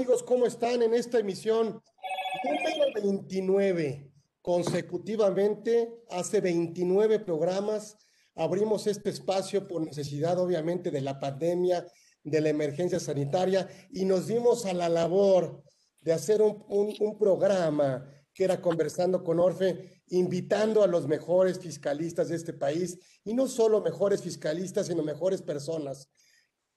amigos? ¿Cómo están en esta emisión número 29? Consecutivamente, hace 29 programas, abrimos este espacio por necesidad, obviamente, de la pandemia, de la emergencia sanitaria, y nos dimos a la labor de hacer un, un programa que era conversando con Orfe, invitando a los mejores fiscalistas de este país, y no solo mejores fiscalistas, sino mejores personas.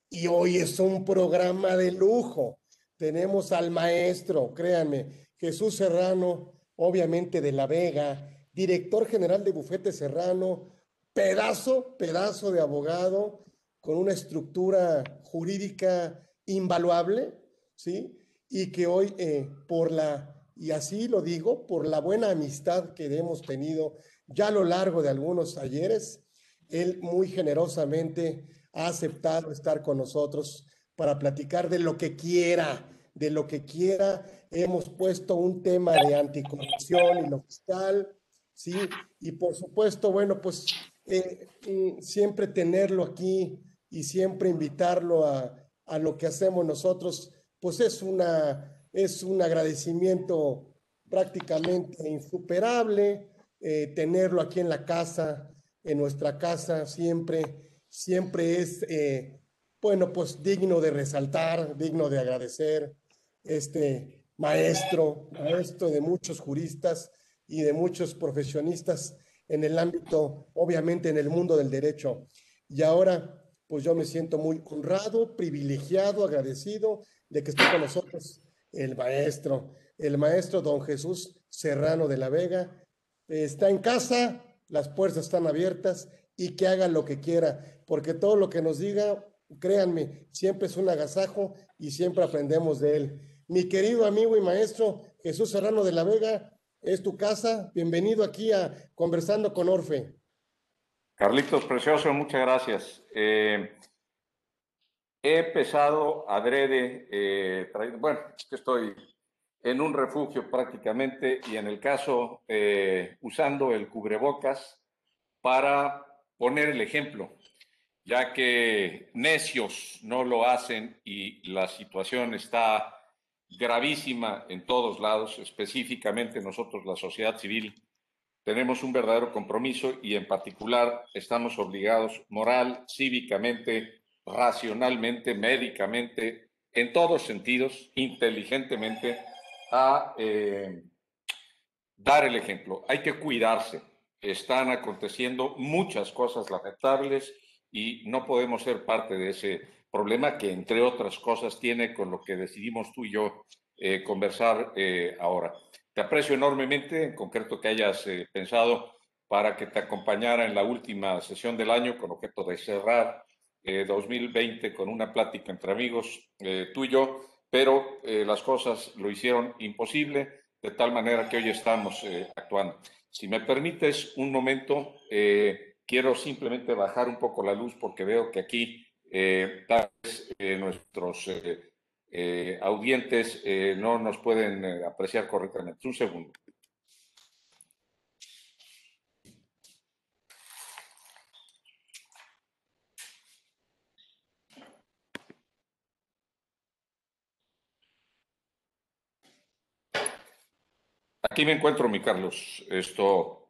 Y hoy es un programa de lujo tenemos al maestro, créanme, Jesús Serrano, obviamente de La Vega, director general de Bufete Serrano, pedazo, pedazo de abogado con una estructura jurídica invaluable, ¿sí? Y que hoy, eh, por la, y así lo digo, por la buena amistad que hemos tenido ya a lo largo de algunos ayeres, él muy generosamente ha aceptado estar con nosotros para platicar de lo que quiera, de lo que quiera. Hemos puesto un tema de anticorrupción y lo fiscal, ¿sí? Y por supuesto, bueno, pues eh, mm, siempre tenerlo aquí y siempre invitarlo a, a, lo que hacemos nosotros, pues es, una, es un agradecimiento prácticamente insuperable, eh, tenerlo aquí en la casa, en nuestra casa, siempre, siempre es, eh, bueno, pues digno de resaltar, digno de agradecer este maestro, maestro de muchos juristas y de muchos profesionistas en el ámbito, obviamente en el mundo del derecho. Y ahora, pues yo me siento muy honrado, privilegiado, agradecido de que esté con nosotros el maestro, el maestro don Jesús Serrano de la Vega. Está en casa, las puertas están abiertas y que haga lo que quiera, porque todo lo que nos diga, créanme, siempre es un agasajo y siempre aprendemos de él. Mi querido amigo y maestro Jesús Serrano de la Vega, es tu casa. Bienvenido aquí a Conversando con Orfe. Carlitos, precioso, muchas gracias. Eh, he empezado adrede, eh, bueno, es que estoy en un refugio prácticamente y en el caso eh, usando el cubrebocas para poner el ejemplo, ya que necios no lo hacen y la situación está gravísima en todos lados, específicamente nosotros, la sociedad civil, tenemos un verdadero compromiso y en particular estamos obligados moral, cívicamente, racionalmente, médicamente, en todos sentidos, inteligentemente, a eh, dar el ejemplo. Hay que cuidarse. Están aconteciendo muchas cosas lamentables y no podemos ser parte de ese problema que, entre otras cosas, tiene con lo que decidimos tú y yo eh, conversar eh, ahora. Te aprecio enormemente, en concreto que hayas eh, pensado para que te acompañara en la última sesión del año con objeto de cerrar 2020 con una plática entre amigos tú y yo, pero las cosas lo hicieron imposible, de tal manera que hoy estamos actuando. Si me permites un momento, quiero simplemente bajar un poco la luz porque veo que aquí eh, tal vez eh, nuestros eh, audientes no nos pueden apreciar correctamente. Un segundo. Aquí me encuentro, mi Carlos. Esto,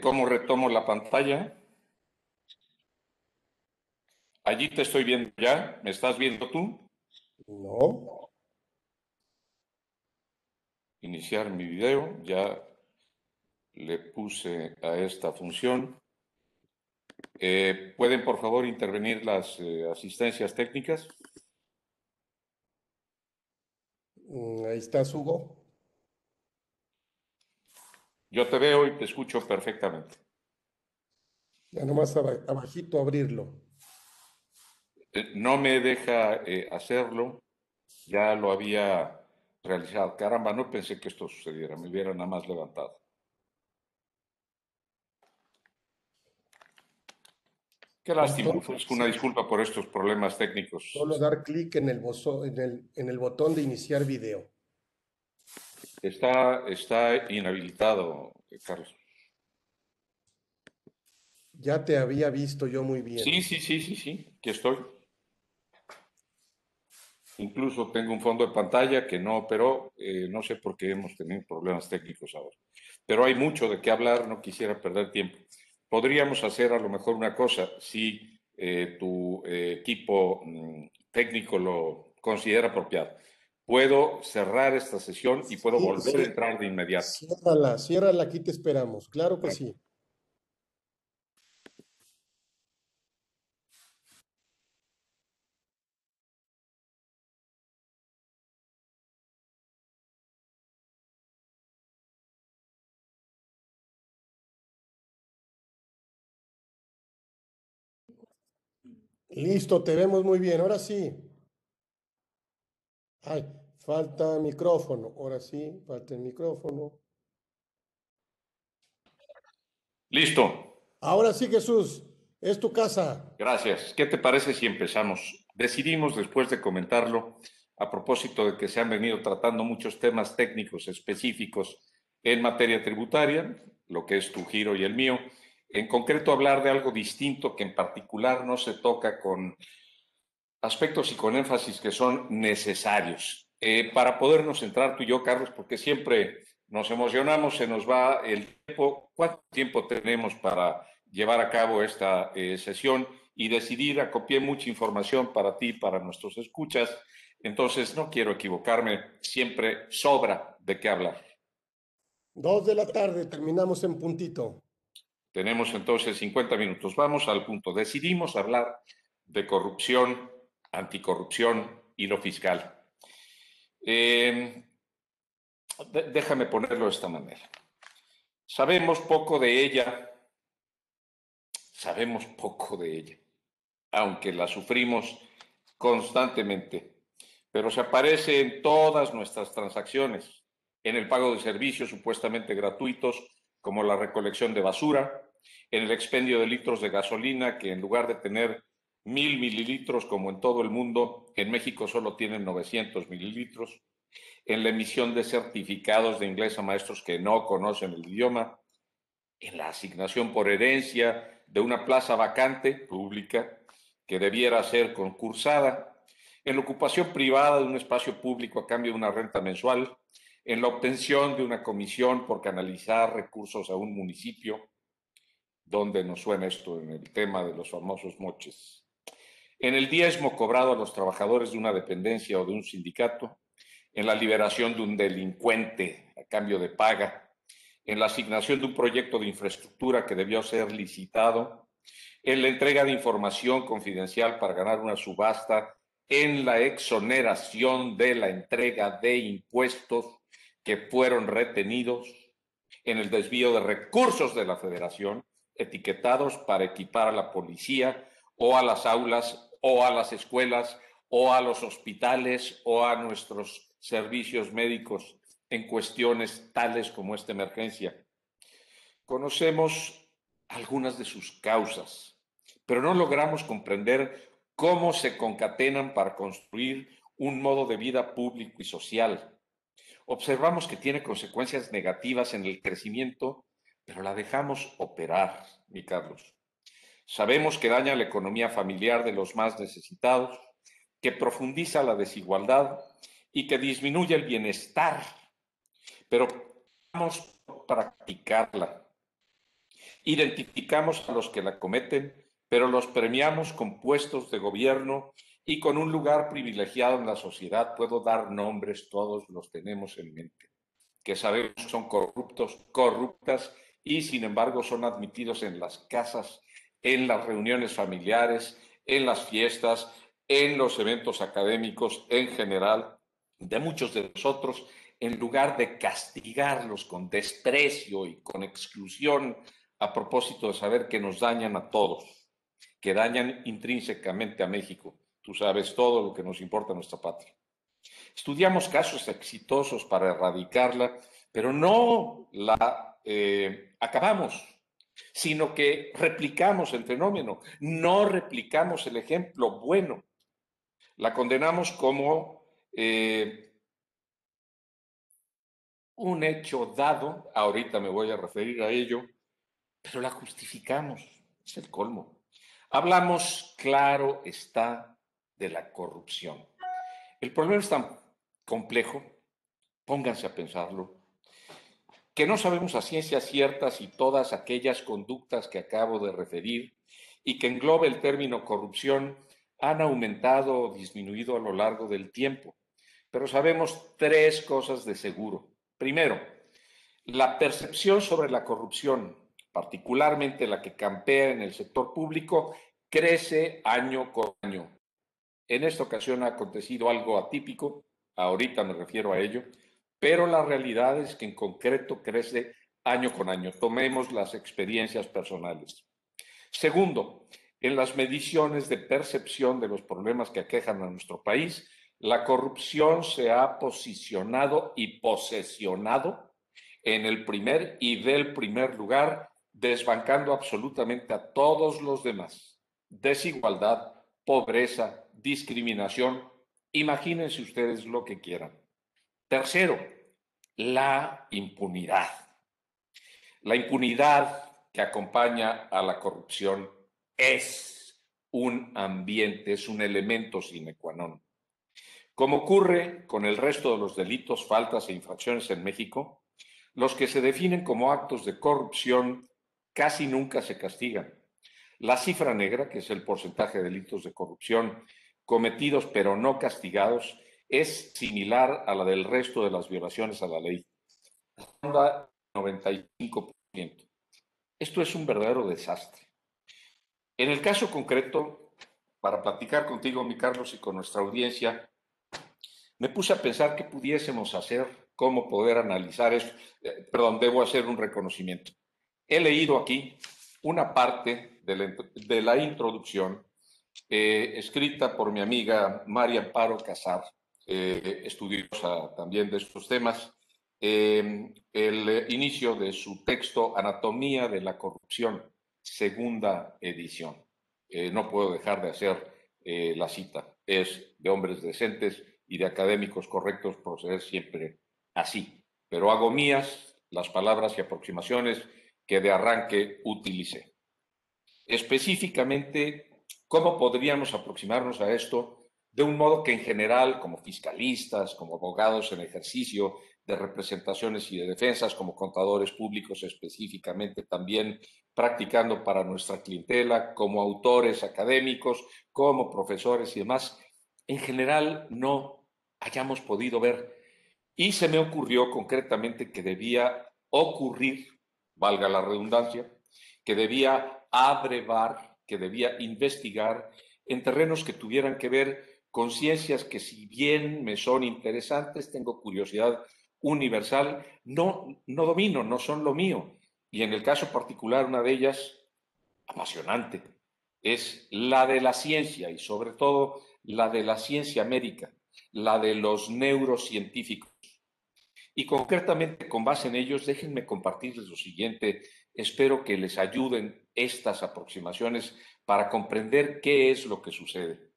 ¿cómo retomo la pantalla? Allí te estoy viendo ya. ¿Me estás viendo tú? No. Iniciar mi video. Ya le puse a esta función. Eh, ¿Pueden, por favor, intervenir las eh, asistencias técnicas? Mm, ahí está, Hugo. Yo te veo y te escucho perfectamente. Ya nomás abajito abrirlo. Eh, no me deja eh, hacerlo, ya lo había realizado. Caramba, no pensé que esto sucediera, me hubiera nada más levantado. Qué lástima, es una disculpa por estos problemas técnicos. Solo dar clic en el, en, el, en el botón de iniciar video. Está, está inhabilitado, Carlos. Ya te había visto yo muy bien. Sí, sí, sí, sí, sí, que estoy. Incluso tengo un fondo de pantalla que no operó, eh, no sé por qué hemos tenido problemas técnicos ahora. Pero hay mucho de qué hablar, no quisiera perder tiempo. Podríamos hacer a lo mejor una cosa, si eh, tu eh, equipo mm, técnico lo considera apropiado. Puedo cerrar esta sesión y puedo volver a entrar de inmediato. Ciérrala, ciérrala, aquí te esperamos. Claro que sí. Listo, te vemos muy bien. Ahora sí. Ay, falta micrófono. Ahora sí, falta el micrófono. Listo. Ahora sí, Jesús, es tu casa. Gracias. ¿Qué te parece si empezamos? Decidimos, después de comentarlo, a propósito de que se han venido tratando muchos temas técnicos específicos en materia tributaria, lo que es tu giro y el mío, en concreto hablar de algo distinto que en particular no se toca con aspectos y con énfasis que son necesarios. Eh, para podernos centrar tú y yo, Carlos, porque siempre nos emocionamos, se nos va el tiempo. ¿Cuánto tiempo tenemos para llevar a cabo esta eh, sesión y decidir? Acopié mucha información para ti, para nuestros escuchas. Entonces, no quiero equivocarme, siempre sobra de qué hablar. Dos de la tarde, terminamos en puntito. Tenemos entonces 50 minutos. Vamos al punto. Decidimos hablar de corrupción, anticorrupción y lo fiscal. Eh, déjame ponerlo de esta manera. Sabemos poco de ella, sabemos poco de ella, aunque la sufrimos constantemente, pero se aparece en todas nuestras transacciones, en el pago de servicios supuestamente gratuitos como la recolección de basura, en el expendio de litros de gasolina, que en lugar de tener mil mililitros como en todo el mundo, en México solo tienen 900 mililitros, en la emisión de certificados de inglés a maestros que no conocen el idioma, en la asignación por herencia de una plaza vacante pública que debiera ser concursada, en la ocupación privada de un espacio público a cambio de una renta mensual, en la obtención de una comisión por canalizar recursos a un municipio, donde nos suena esto en el tema de los famosos moches. En el diezmo cobrado a los trabajadores de una dependencia o de un sindicato, en la liberación de un delincuente a cambio de paga, en la asignación de un proyecto de infraestructura que debió ser licitado, en la entrega de información confidencial para ganar una subasta, en la exoneración de la entrega de impuestos que fueron retenidos en el desvío de recursos de la federación, etiquetados para equipar a la policía o a las aulas o a las escuelas o a los hospitales o a nuestros servicios médicos en cuestiones tales como esta emergencia. Conocemos algunas de sus causas, pero no logramos comprender cómo se concatenan para construir un modo de vida público y social observamos que tiene consecuencias negativas en el crecimiento, pero la dejamos operar, mi Carlos. Sabemos que daña la economía familiar de los más necesitados, que profundiza la desigualdad y que disminuye el bienestar, pero vamos a practicarla. Identificamos a los que la cometen, pero los premiamos con puestos de gobierno y con un lugar privilegiado en la sociedad, puedo dar nombres, todos los tenemos en mente, que sabemos son corruptos, corruptas y sin embargo son admitidos en las casas, en las reuniones familiares, en las fiestas, en los eventos académicos en general de muchos de nosotros, en lugar de castigarlos con desprecio y con exclusión a propósito de saber que nos dañan a todos, que dañan intrínsecamente a México Tú sabes todo lo que nos importa a nuestra patria. Estudiamos casos exitosos para erradicarla, pero no la eh, acabamos, sino que replicamos el fenómeno, no replicamos el ejemplo bueno. La condenamos como eh, un hecho dado, ahorita me voy a referir a ello, pero la justificamos, es el colmo. Hablamos, claro está, de la corrupción. El problema es tan complejo, pónganse a pensarlo, que no sabemos a ciencia cierta si todas aquellas conductas que acabo de referir y que engloba el término corrupción han aumentado o disminuido a lo largo del tiempo. Pero sabemos tres cosas de seguro. Primero, la percepción sobre la corrupción, particularmente la que campea en el sector público, crece año con año. En esta ocasión ha acontecido algo atípico, ahorita me refiero a ello, pero la realidad es que en concreto crece año con año. Tomemos las experiencias personales. Segundo, en las mediciones de percepción de los problemas que aquejan a nuestro país, la corrupción se ha posicionado y posesionado en el primer y del primer lugar, desbancando absolutamente a todos los demás. Desigualdad, pobreza, discriminación, imagínense ustedes lo que quieran. Tercero, la impunidad. La impunidad que acompaña a la corrupción es un ambiente, es un elemento sine qua non. Como ocurre con el resto de los delitos, faltas e infracciones en México, los que se definen como actos de corrupción casi nunca se castigan. La cifra negra, que es el porcentaje de delitos de corrupción cometidos pero no castigados, es similar a la del resto de las violaciones a la ley. Ronda 95%. Esto es un verdadero desastre. En el caso concreto, para platicar contigo, mi Carlos, y con nuestra audiencia, me puse a pensar qué pudiésemos hacer, cómo poder analizar eso. Eh, perdón, debo hacer un reconocimiento. He leído aquí una parte de la, introducción eh, escrita por mi amiga María Amparo Casar, eh, estudiosa también de estos temas, el inicio de su texto Anatomía de la corrupción, segunda edición. no puedo dejar de hacer la cita. Es de hombres decentes y de académicos correctos proceder siempre así. Pero hago mías las palabras y aproximaciones que de arranque utilicé. Específicamente, ¿cómo podríamos aproximarnos a esto de un modo que en general, como fiscalistas, como abogados en ejercicio de representaciones y de defensas, como contadores públicos específicamente, también practicando para nuestra clientela, como autores académicos, como profesores y demás, en general no hayamos podido ver. Y se me ocurrió concretamente que debía ocurrir, valga la redundancia, que debía abrevar, que debía investigar en terrenos que tuvieran que ver con ciencias que si bien me son interesantes, tengo curiosidad universal, no, no domino, no son lo mío. Y en el caso particular, una de ellas, apasionante, es la de la ciencia y sobre todo la de la ciencia médica la de los neurocientíficos. Y concretamente, con base en ellos, déjenme compartirles lo siguiente. Espero que les ayuden estas aproximaciones para comprender qué es lo que sucede.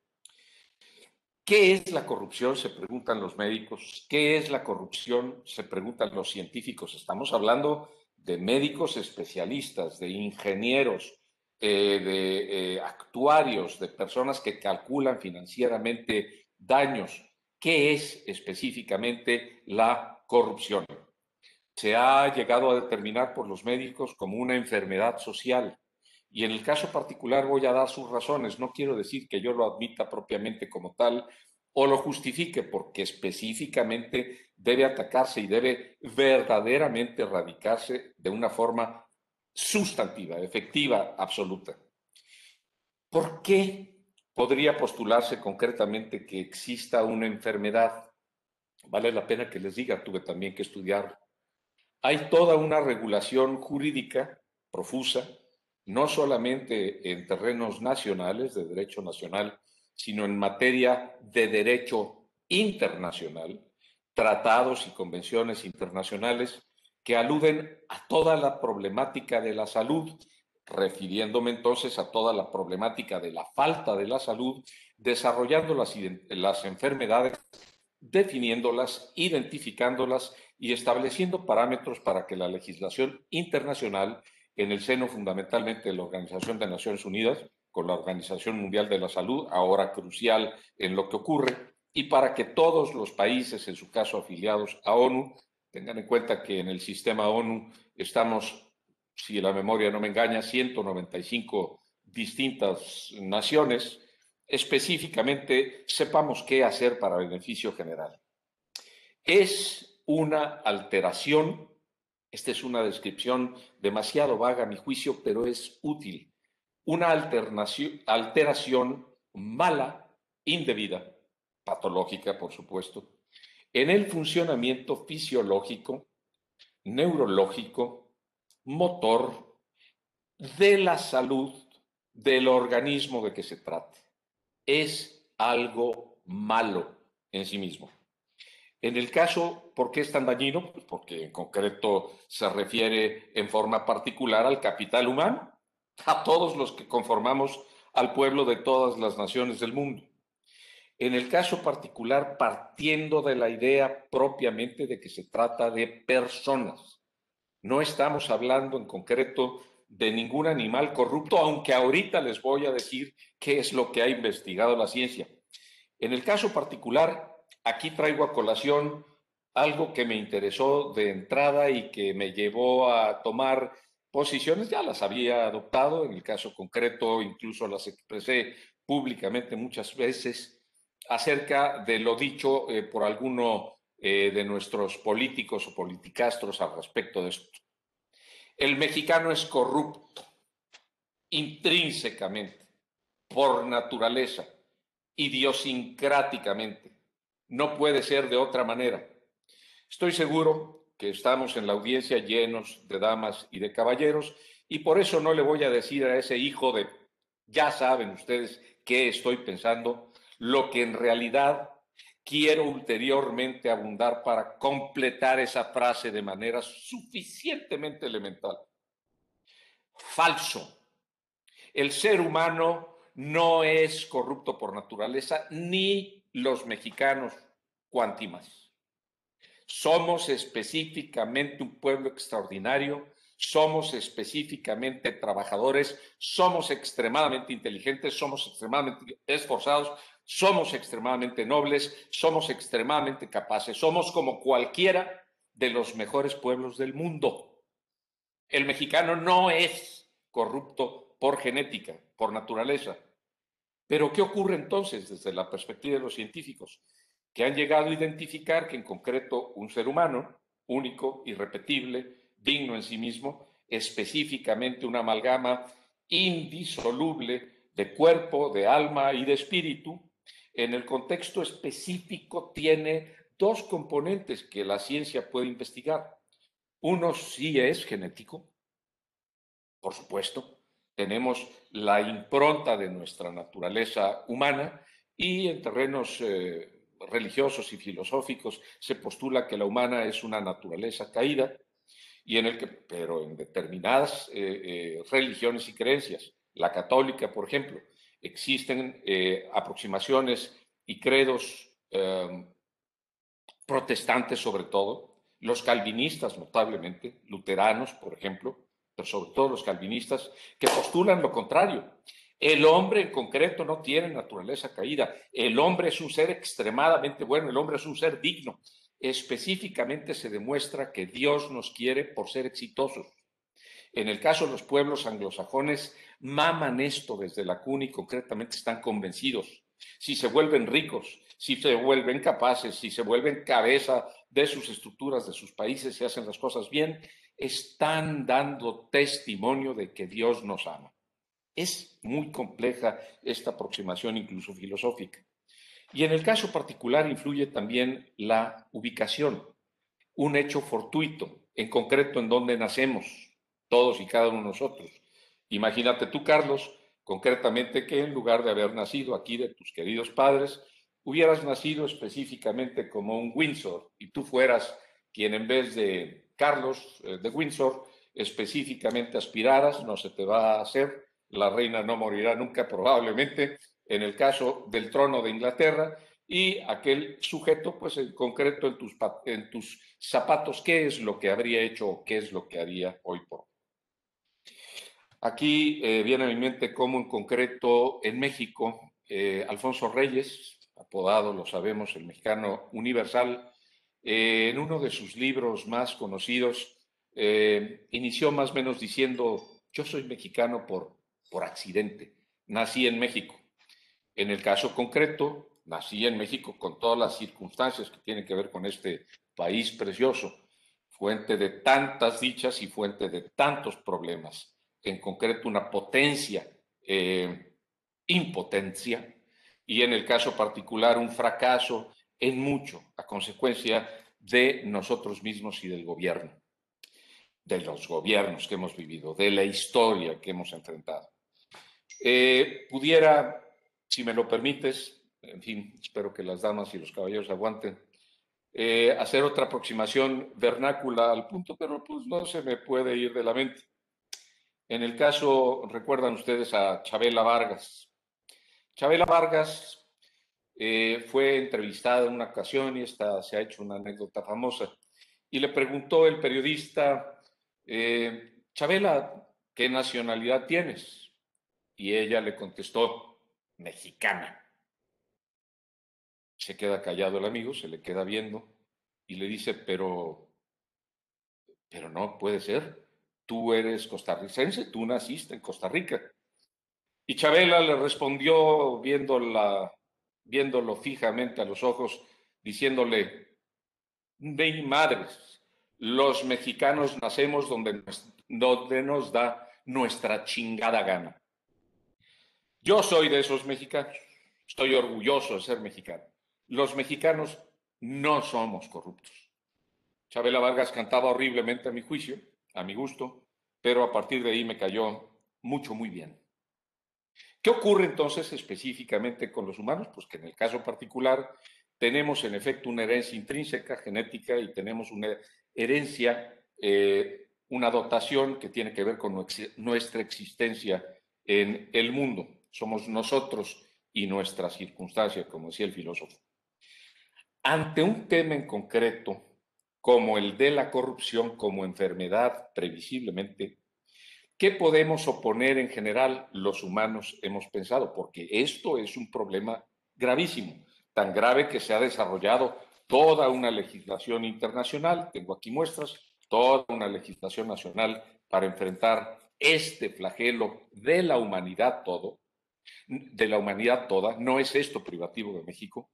¿Qué es la corrupción? Se preguntan los médicos. ¿Qué es la corrupción? Se preguntan los científicos. Estamos hablando de médicos especialistas, de ingenieros, eh, de eh, actuarios, de personas que calculan financieramente daños, ¿Qué es específicamente la corrupción? Se ha llegado a determinar por los médicos como una enfermedad social. Y en el caso particular voy a dar sus razones. No quiero decir que yo lo admita propiamente como tal o lo justifique, porque específicamente debe atacarse y debe verdaderamente erradicarse de una forma sustantiva, efectiva, absoluta. ¿Por qué podría postularse concretamente que exista una enfermedad. Vale la pena que les diga, tuve también que estudiar. Hay toda una regulación jurídica profusa, no solamente en terrenos nacionales, de derecho nacional, sino en materia de derecho internacional, tratados y convenciones internacionales que aluden a toda la problemática de la salud refiriéndome entonces a toda la problemática de la falta de la salud, desarrollando las, las enfermedades, definiéndolas, identificándolas y estableciendo parámetros para que la legislación internacional, en el seno fundamentalmente de la Organización de Naciones Unidas, con la Organización Mundial de la Salud, ahora crucial en lo que ocurre, y para que todos los países, en su caso afiliados a ONU, tengan en cuenta que en el sistema ONU estamos, si la memoria no me engaña, 195 distintas naciones, específicamente sepamos qué hacer para beneficio general. Es una alteración, esta es una descripción demasiado vaga a mi juicio, pero es útil, una alteración mala, indebida, patológica, por supuesto, en el funcionamiento fisiológico, neurológico, motor de la salud del organismo de que se trate. Es algo malo en sí mismo. En el caso, ¿por qué es tan dañino? Pues porque en concreto se refiere en forma particular al capital humano, a todos los que conformamos al pueblo de todas las naciones del mundo. En el caso particular, partiendo de la idea propiamente de que se trata de personas. No estamos hablando en concreto de ningún animal corrupto, aunque ahorita les voy a decir qué es lo que ha investigado la ciencia. En el caso particular, aquí traigo a colación algo que me interesó de entrada y que me llevó a tomar posiciones, ya las había adoptado, en el caso concreto incluso las expresé públicamente muchas veces, acerca de lo dicho eh, por alguno eh, de nuestros políticos o politicastros al respecto de esto. El mexicano es corrupto intrínsecamente, por naturaleza, idiosincráticamente. No puede ser de otra manera. Estoy seguro que estamos en la audiencia llenos de damas y de caballeros y por eso no le voy a decir a ese hijo de, ya saben ustedes qué estoy pensando, lo que en realidad quiero ulteriormente abundar para completar esa frase de manera suficientemente elemental. Falso. El ser humano no es corrupto por naturaleza, ni los mexicanos cuantimas. Somos específicamente un pueblo extraordinario, somos específicamente trabajadores, somos extremadamente inteligentes, somos extremadamente esforzados, somos extremadamente nobles, somos extremadamente capaces, somos como cualquiera de los mejores pueblos del mundo. El mexicano no es corrupto por genética, por naturaleza. Pero ¿qué ocurre entonces desde la perspectiva de los científicos? Que han llegado a identificar que en concreto un ser humano, único, irrepetible, digno en sí mismo, específicamente una amalgama indisoluble de cuerpo, de alma y de espíritu, en el contexto específico tiene dos componentes que la ciencia puede investigar. Uno sí es genético, por supuesto, tenemos la impronta de nuestra naturaleza humana y en terrenos eh, religiosos y filosóficos se postula que la humana es una naturaleza caída y en el que, pero en determinadas eh, eh, religiones y creencias, la católica, por ejemplo, existen eh, aproximaciones y credos em, protestantes sobre todo, los calvinistas notablemente, luteranos, por ejemplo, pero sobre todo los calvinistas, que postulan lo contrario. El hombre en concreto no tiene naturaleza caída. El hombre es un ser extremadamente bueno, el hombre es un ser digno. Específicamente se demuestra que Dios nos quiere por ser exitosos. En el caso de los pueblos anglosajones, maman esto desde la cuna y concretamente están convencidos. Si se vuelven ricos, si se vuelven capaces, si se vuelven cabeza de sus estructuras, de sus países, y hacen las cosas bien, están dando testimonio de que Dios nos ama. Es muy compleja esta aproximación, incluso filosófica. Y en el caso particular influye también la ubicación, un hecho fortuito, en concreto en donde nacemos, todos y cada uno de nosotros. Imagínate tú, Carlos, concretamente que en lugar de haber nacido aquí de tus queridos padres, hubieras nacido específicamente como un Windsor y tú fueras quien en vez de Carlos eh, de Windsor específicamente aspiraras, no se te va a hacer, la reina no morirá nunca probablemente, en el caso del trono de Inglaterra, y aquel sujeto, pues en concreto en tus, zapatos, ¿qué es lo que habría hecho o qué es lo que haría hoy por hoy? Aquí eh, viene a mi mente cómo en concreto en México, eh, Alfonso Reyes, apodado, lo sabemos, el mexicano universal, eh, en uno de sus libros más conocidos, inició más o menos diciendo, yo soy mexicano por, por accidente, nací en México. En el caso concreto, nací en México con todas las circunstancias que tienen que ver con este país precioso, fuente de tantas dichas y fuente de tantos problemas, en concreto una potencia, eh, impotencia, y en el caso particular un fracaso en mucho a consecuencia de nosotros mismos y del gobierno, de los gobiernos que hemos vivido, de la historia que hemos enfrentado. Eh, pudiera, si me lo permites, en fin, espero que las damas y los caballeros aguanten, eh, hacer otra aproximación vernácula al punto, pero pues no se me puede ir de la mente. En el caso, recuerdan ustedes a Chabela Vargas. Chabela Vargas eh, fue entrevistada en una ocasión y esta se ha hecho una anécdota famosa. Y le preguntó el periodista, eh, Chabela, ¿qué nacionalidad tienes? Y ella le contestó, mexicana. Se queda callado el amigo, se le queda viendo y le dice, pero, pero no puede ser. Tú eres costarricense, tú naciste en Costa Rica. Y Chabela le respondió viendo la, viéndolo fijamente a los ojos, diciéndole, de madres, los mexicanos nacemos donde, donde nos da nuestra chingada gana. Yo soy de esos mexicanos, estoy orgulloso de ser mexicano. Los mexicanos no somos corruptos. Chabela Vargas cantaba horriblemente a mi juicio, a mi gusto, pero a partir de ahí me cayó mucho, muy bien. ¿Qué ocurre entonces específicamente con los humanos? Pues que en el caso particular tenemos en efecto una herencia intrínseca, genética, y tenemos una herencia, eh, una dotación que tiene que ver con nuestra existencia en el mundo. Somos nosotros y nuestra circunstancia, como decía el filósofo. Ante un tema en concreto, como el de la corrupción como enfermedad previsiblemente ¿Qué podemos oponer en general los humanos hemos pensado? Porque esto es un problema gravísimo, tan grave que se ha desarrollado toda una legislación internacional, tengo aquí muestras, toda una legislación nacional para enfrentar este flagelo de la humanidad todo, de la humanidad toda, no es esto privativo de México.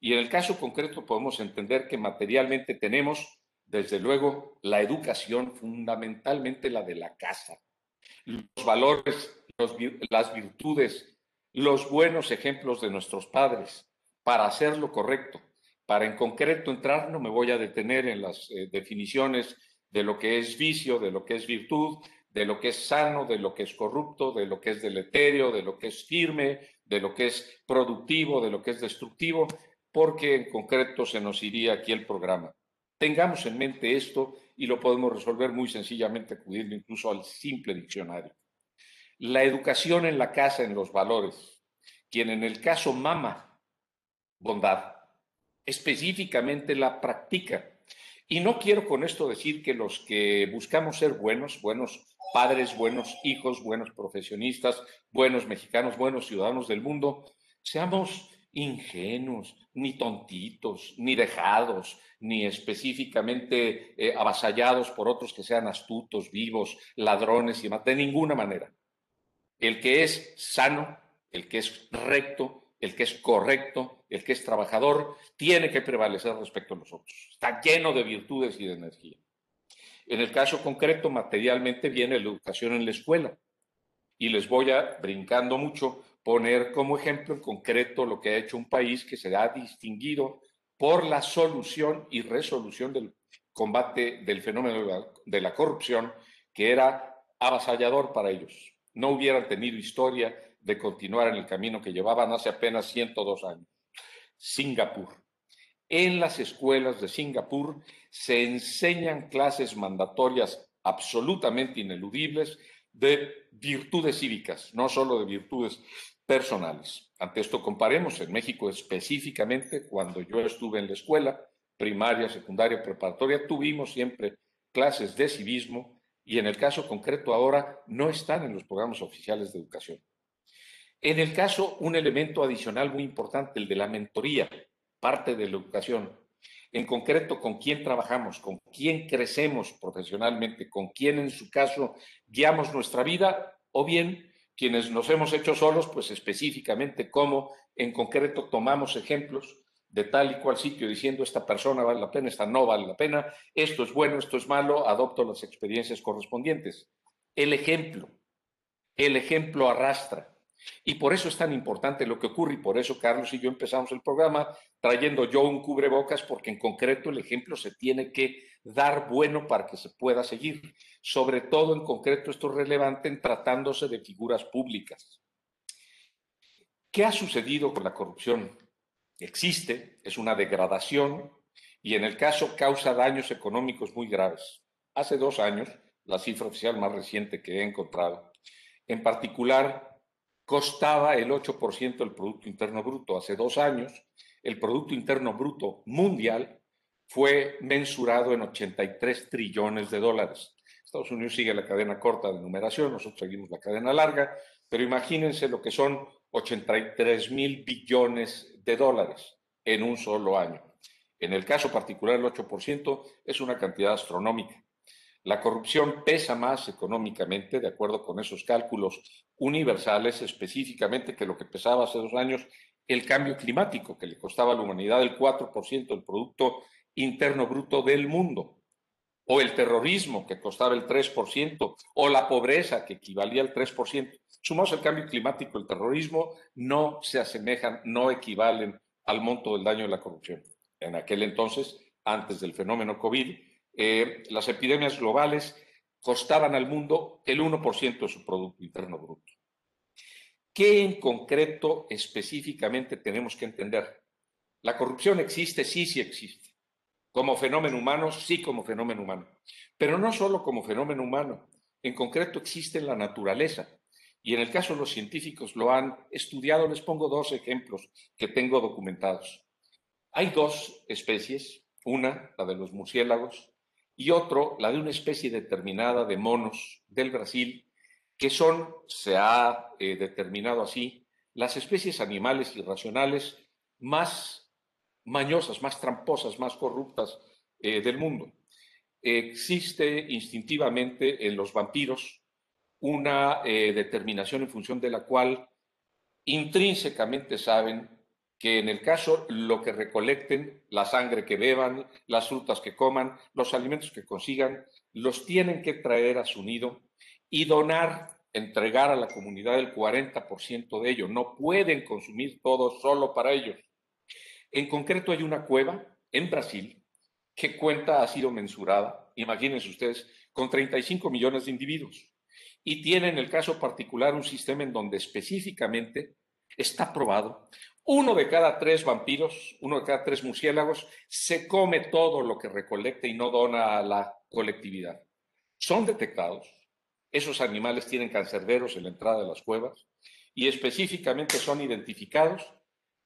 Y en el caso concreto podemos entender que materialmente tenemos, desde luego, la educación, fundamentalmente la de la casa, los valores, las virtudes, los buenos ejemplos de nuestros padres para hacer lo correcto. Para en concreto entrar, no me voy a detener en las eh, definiciones de lo que es vicio, de lo que es virtud, de lo que es sano, de lo que es corrupto, de lo que es deleterio, de lo que es firme, de lo que es productivo, de lo que es destructivo, porque en concreto se nos iría aquí el programa. Tengamos en mente esto y lo podemos resolver muy sencillamente acudiendo incluso al simple diccionario. La educación en la casa, en los valores, quien en el caso mama bondad, específicamente la practica. Y no quiero con esto decir que los que buscamos ser buenos, buenos padres, buenos hijos, buenos profesionistas, buenos mexicanos, buenos ciudadanos del mundo, seamos ingenuos, ni tontitos, ni dejados, ni específicamente eh, avasallados por otros que sean astutos, vivos, ladrones y demás, de ninguna manera. El que es sano, el que es recto, el que es correcto, el que es trabajador, tiene que prevalecer respecto a nosotros. Está lleno de virtudes y de energía. En el caso concreto, materialmente viene la educación en la escuela. Y les voy a, brincando mucho, poner como ejemplo en concreto lo que ha hecho un país que se ha distinguido por la solución y resolución del combate del fenómeno de la, corrupción, que era avasallador para ellos. No hubieran tenido historia de continuar en el camino que llevaban hace apenas 102 años. Singapur. En las escuelas de Singapur se enseñan clases mandatorias absolutamente ineludibles de virtudes cívicas, no solo de virtudes personales. Ante esto comparemos en México específicamente, cuando yo estuve en la escuela, primaria, secundaria, preparatoria, tuvimos siempre clases de civismo y en el caso concreto ahora no están en los programas oficiales de educación. En el caso, un elemento adicional muy importante, el de la mentoría, parte de la educación. En concreto, con quién trabajamos, con quién crecemos profesionalmente, con quién en su caso guiamos nuestra vida, o bien quienes nos hemos hecho solos, pues específicamente cómo en concreto tomamos ejemplos de tal y cual sitio diciendo esta persona vale la pena, esta no vale la pena, esto es bueno, esto es malo, adopto las experiencias correspondientes. El ejemplo, el ejemplo arrastra. Y por eso es tan importante lo que ocurre y por eso Carlos y yo empezamos el programa trayendo yo un cubrebocas porque en concreto el ejemplo se tiene que dar bueno para que se pueda seguir. Sobre todo en concreto esto es relevante en tratándose de figuras públicas. ¿Qué ha sucedido con la corrupción? Existe, es una degradación y en el caso causa daños económicos muy graves. Hace dos años, la cifra oficial más reciente que he encontrado, en particular costaba el 8% del Producto Interno Bruto. Hace dos años, el Producto Interno Bruto mundial fue mensurado en 83 trillones de dólares. Estados Unidos sigue la cadena corta de numeración, nosotros seguimos la cadena larga, pero imagínense lo que son 83 mil billones de dólares en un solo año. En el caso particular, el 8% es una cantidad astronómica. La corrupción pesa más económicamente, de acuerdo con esos cálculos universales, específicamente que lo que pesaba hace dos años el cambio climático, que le costaba a la humanidad el 4% del Producto Interno Bruto del mundo, o el terrorismo, que costaba el 3%, o la pobreza, que equivalía al 3%. Sumados al cambio climático, el terrorismo no se asemejan, no equivalen al monto del daño de la corrupción. En aquel entonces, antes del fenómeno COVID, eh, las epidemias globales costaban al mundo el 1% de su Producto Interno Bruto. ¿Qué en concreto específicamente tenemos que entender? La corrupción existe, sí, sí existe. Como fenómeno humano, sí como fenómeno humano. Pero no solo como fenómeno humano, en concreto existe en la naturaleza. Y en el caso de los científicos lo han estudiado, les pongo dos ejemplos que tengo documentados. Hay dos especies, una, la de los murciélagos, y otro, la de una especie determinada de monos del Brasil, que son, se ha eh, determinado así, las especies animales irracionales más mañosas, más tramposas, más corruptas eh, del mundo. Existe instintivamente en los vampiros una eh, determinación en función de la cual intrínsecamente saben que en el caso lo que recolecten, la sangre que beban, las frutas que coman, los alimentos que consigan, los tienen que traer a su nido y donar, entregar a la comunidad el 40% de ello. No pueden consumir todo solo para ellos. En concreto hay una cueva en Brasil que cuenta, ha sido mensurada, imagínense ustedes, con 35 millones de individuos. Y tiene en el caso particular un sistema en donde específicamente está probado uno de cada tres vampiros, uno de cada tres murciélagos, se come todo lo que recolecta y no dona a la colectividad. Son detectados. Esos animales tienen cancerberos en la entrada de las cuevas y específicamente son identificados,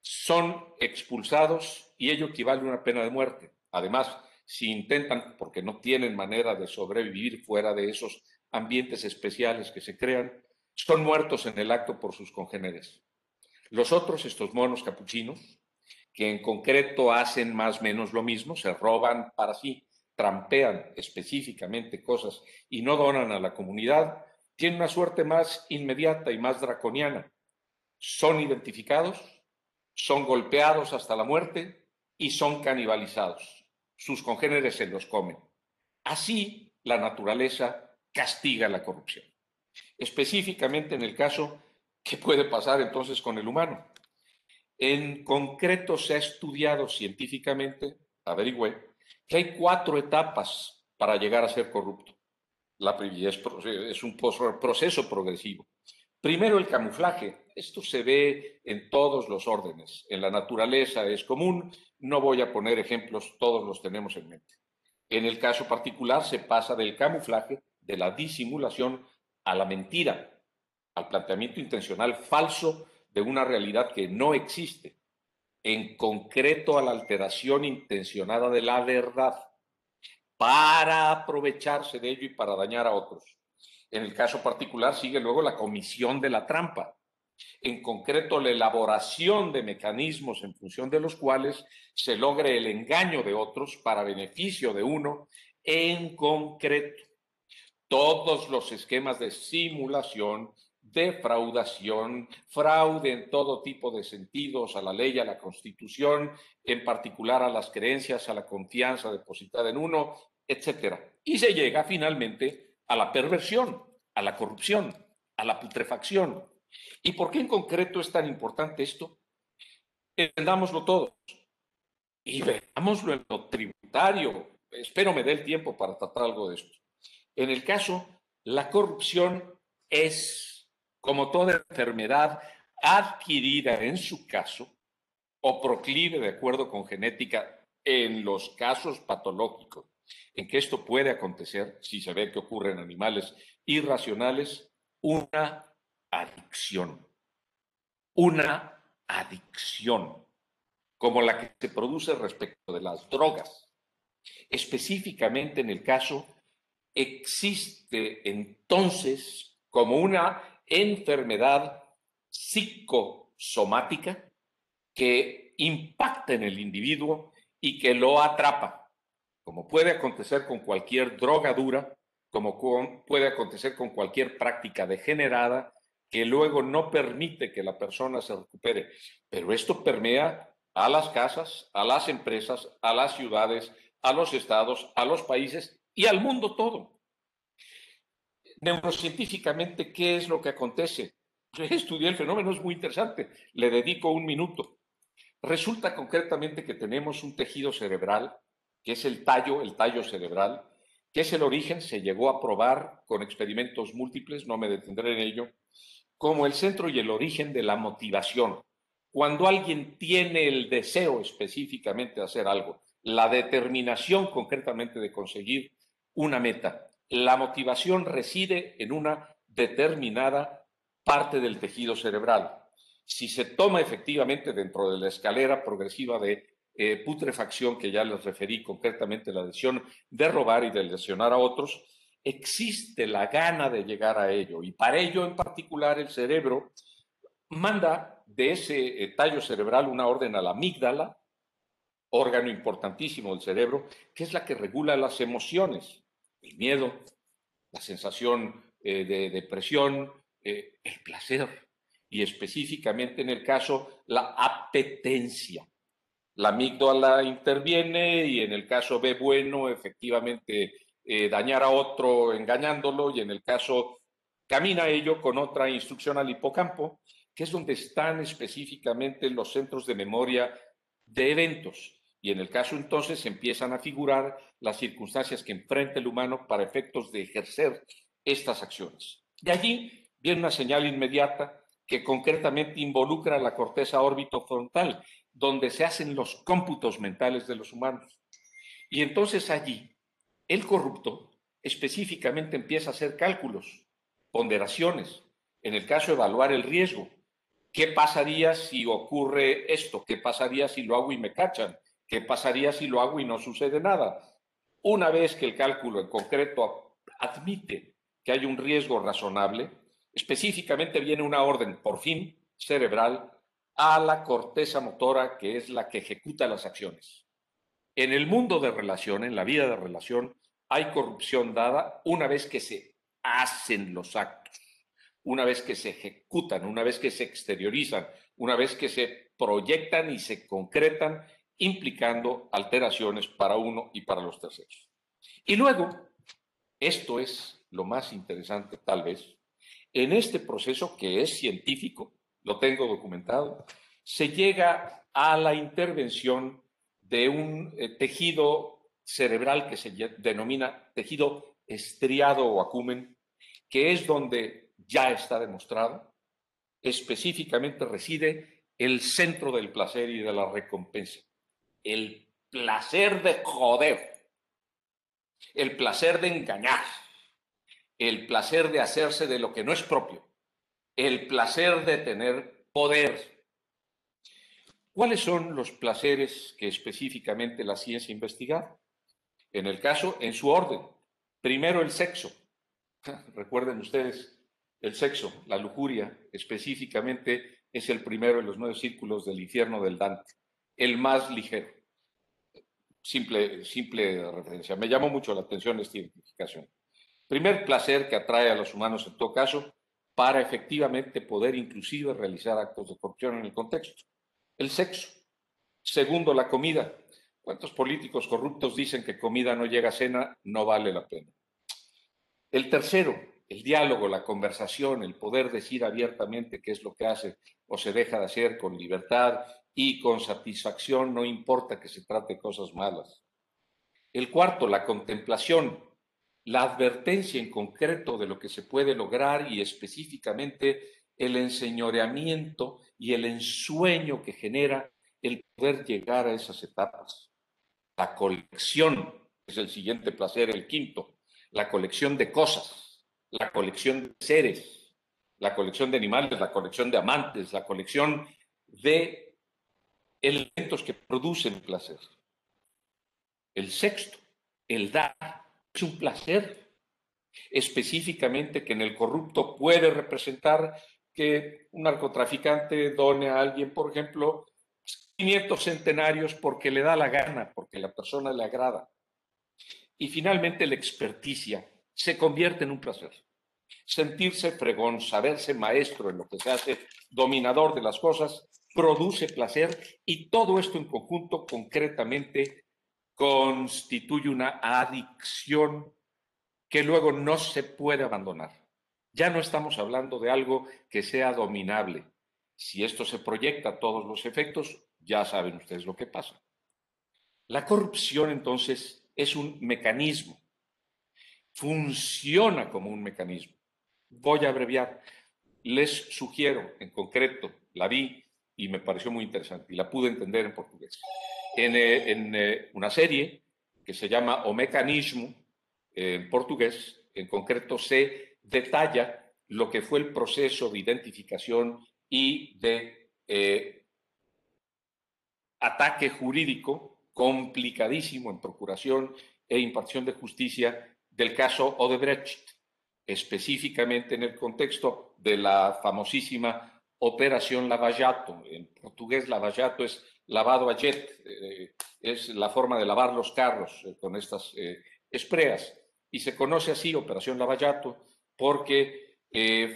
son expulsados y ello equivale a una pena de muerte. Además, si intentan, porque no tienen manera de sobrevivir fuera de esos ambientes especiales que se crean, son muertos en el acto por sus congéneres. Los otros, estos monos capuchinos, que en concreto hacen más o menos lo mismo, se roban para sí, trampean específicamente cosas y no donan a la comunidad, tienen una suerte más inmediata y más draconiana. Son identificados, son golpeados hasta la muerte y son canibalizados. Sus congéneres se los comen. Así la naturaleza castiga la corrupción. Específicamente en el caso ¿Qué puede pasar entonces con el humano? En concreto se ha estudiado científicamente, averigüé, que hay cuatro etapas para llegar a ser corrupto. La es, es un proceso progresivo. Primero el camuflaje. Esto se ve en todos los órdenes. En la naturaleza es común. No voy a poner ejemplos, todos los tenemos en mente. En el caso particular se pasa del camuflaje, de la disimulación, a la mentira al planteamiento intencional falso de una realidad que no existe, en concreto a la alteración intencionada de la verdad, para aprovecharse de ello y para dañar a otros. En el caso particular sigue luego la comisión de la trampa. en concreto la elaboración de mecanismos en función de los cuales se logre el engaño de otros para beneficio de uno en concreto. Todos los esquemas de simulación, defraudación, fraude en todo tipo de sentidos a la ley, a la constitución, en particular a las creencias, a la confianza depositada en uno, etc. Y se llega finalmente a la perversión, a la corrupción, a la putrefacción. ¿Y por qué en concreto es tan importante esto? Entendámoslo todos y veámoslo en lo tributario. Espero me dé el tiempo para tratar algo de esto. En el caso, la corrupción es, como toda enfermedad adquirida en su caso, o proclive de acuerdo con genética en los casos patológicos en que esto puede acontecer, si se ve que ocurre en animales irracionales, una adicción. Una adicción, como la que se produce respecto de las drogas. Específicamente en el caso, existe entonces como una enfermedad psicosomática que impacta en el individuo y que lo atrapa como puede acontecer con cualquier droga dura, como puede acontecer con cualquier práctica degenerada que luego no permite que la persona se recupere. Pero esto permea a las casas, a las empresas, a las ciudades, a los estados, a los países y al mundo todo. Neurocientíficamente, ¿qué es lo que acontece? Yo estudié el fenómeno, es muy interesante, le dedico un minuto. Resulta concretamente que tenemos un tejido cerebral que es el tallo, el tallo cerebral, que es el origen, se llegó a probar con experimentos múltiples, no me detendré en ello, como el centro y el origen de la motivación. Cuando alguien tiene el deseo específicamente de hacer algo, la determinación concretamente de conseguir una meta, la motivación reside en una determinada parte del tejido cerebral. Si se toma efectivamente dentro de la escalera progresiva de eh, putrefacción, que ya les referí concretamente, la lesión de robar y de lesionar a otros, existe la gana de llegar a ello. Y para ello, en particular, el cerebro manda de ese eh, tallo cerebral una orden a la amígdala, órgano importantísimo del cerebro, que es la que regula las emociones, el miedo, la sensación eh, de depresión, el placer y específicamente en el caso la apetencia la amígdala interviene y en el caso B bueno, efectivamente eh, dañar a otro engañándolo y en el caso camina ello con otra instrucción al hipocampo, que es donde están específicamente los centros de memoria de eventos. Y en el caso entonces empiezan a figurar las circunstancias que enfrenta el humano para efectos de ejercer estas acciones. De allí viene una señal inmediata que concretamente involucra la corteza órbito frontal donde se hacen los cómputos mentales de los humanos. Y entonces allí el corrupto específicamente empieza a hacer cálculos, ponderaciones, en el caso de evaluar el riesgo. ¿Qué pasaría si ocurre esto? ¿Qué pasaría si lo hago y me cachan? ¿Qué pasaría si lo hago y no sucede nada? Una vez que el cálculo en concreto admite que hay un riesgo razonable, específicamente viene una orden, por fin, cerebral, a la corteza motora, que es la que ejecuta las acciones. En el mundo de relación, en la vida de relación, hay corrupción dada una vez que se hacen los actos, una vez que se ejecutan, una vez que se exteriorizan, una vez que se proyectan y se concretan, implicando alteraciones para uno y para los terceros. Y luego, esto es lo más interesante tal vez, en este proceso que es científico, lo tengo documentado, se llega a la intervención de un eh, tejido cerebral que se denomina tejido estriado o acumen, que es donde ya está demostrado, específicamente reside el centro del placer y de la recompensa. El placer de joder, el placer de engañar, el placer de hacerse de lo que no es propio, el placer de tener poder. ¿Cuáles son los placeres que específicamente la ciencia investiga? En el caso, en su orden. Primero, el sexo. Recuerden ustedes El sexo, la lujuria, específicamente, es el primero de los nueve círculos del infierno del Dante, el más ligero. Simple, simple referencia. Me llamó mucho la atención esta identificación. Primer placer que atrae a los humanos en todo caso para efectivamente poder inclusive realizar actos de corrupción en el contexto. El sexo. Segundo, la comida. ¿Cuántos políticos corruptos dicen que comida no llega a cena? No vale la pena. El tercero, el diálogo, la conversación, el poder decir abiertamente qué es lo que hace o se deja de hacer con libertad y con satisfacción, no importa que se trate cosas malas. El cuarto, la contemplación, la advertencia en concreto de lo que se puede lograr y específicamente el enseñoreamiento y el ensueño que genera el poder llegar a esas etapas. La colección es el siguiente placer, el quinto, la colección de cosas, la colección de seres, la colección de animales, la colección de amantes, la colección de elementos que producen placer. El sexto, el dar, es un placer específicamente que en el corrupto puede representar que un narcotraficante done a alguien, por ejemplo, 500 centenarios porque le da la gana, porque la persona le agrada. Y finalmente la experticia se convierte en un placer. Sentirse fregón, saberse maestro en lo que se hace, dominador de las cosas, produce placer y todo esto en conjunto concretamente constituye una adicción que luego no se puede abandonar. Ya no estamos hablando de algo que sea dominable. Si esto se proyecta a todos los efectos, ya saben ustedes lo que pasa. La corrupción entonces es un mecanismo, funciona como un mecanismo. Voy a abreviar. Les sugiero, en concreto, la vi y me pareció muy interesante y la pude entender en portugués. En, eh, en eh, una serie que se llama O Mecanismo, en portugués, en concreto se detalla lo que fue el proceso de identificación y de eh, ataque jurídico complicadísimo en procuración e impartición de justicia del caso Odebrecht, específicamente en el contexto de la famosísima Operación Lavallato. En portugués, Lavallato es lavado a jet, eh, es la forma de lavar los carros eh, con estas eh, espreas. Y se conoce así, Operación Lavallato, porque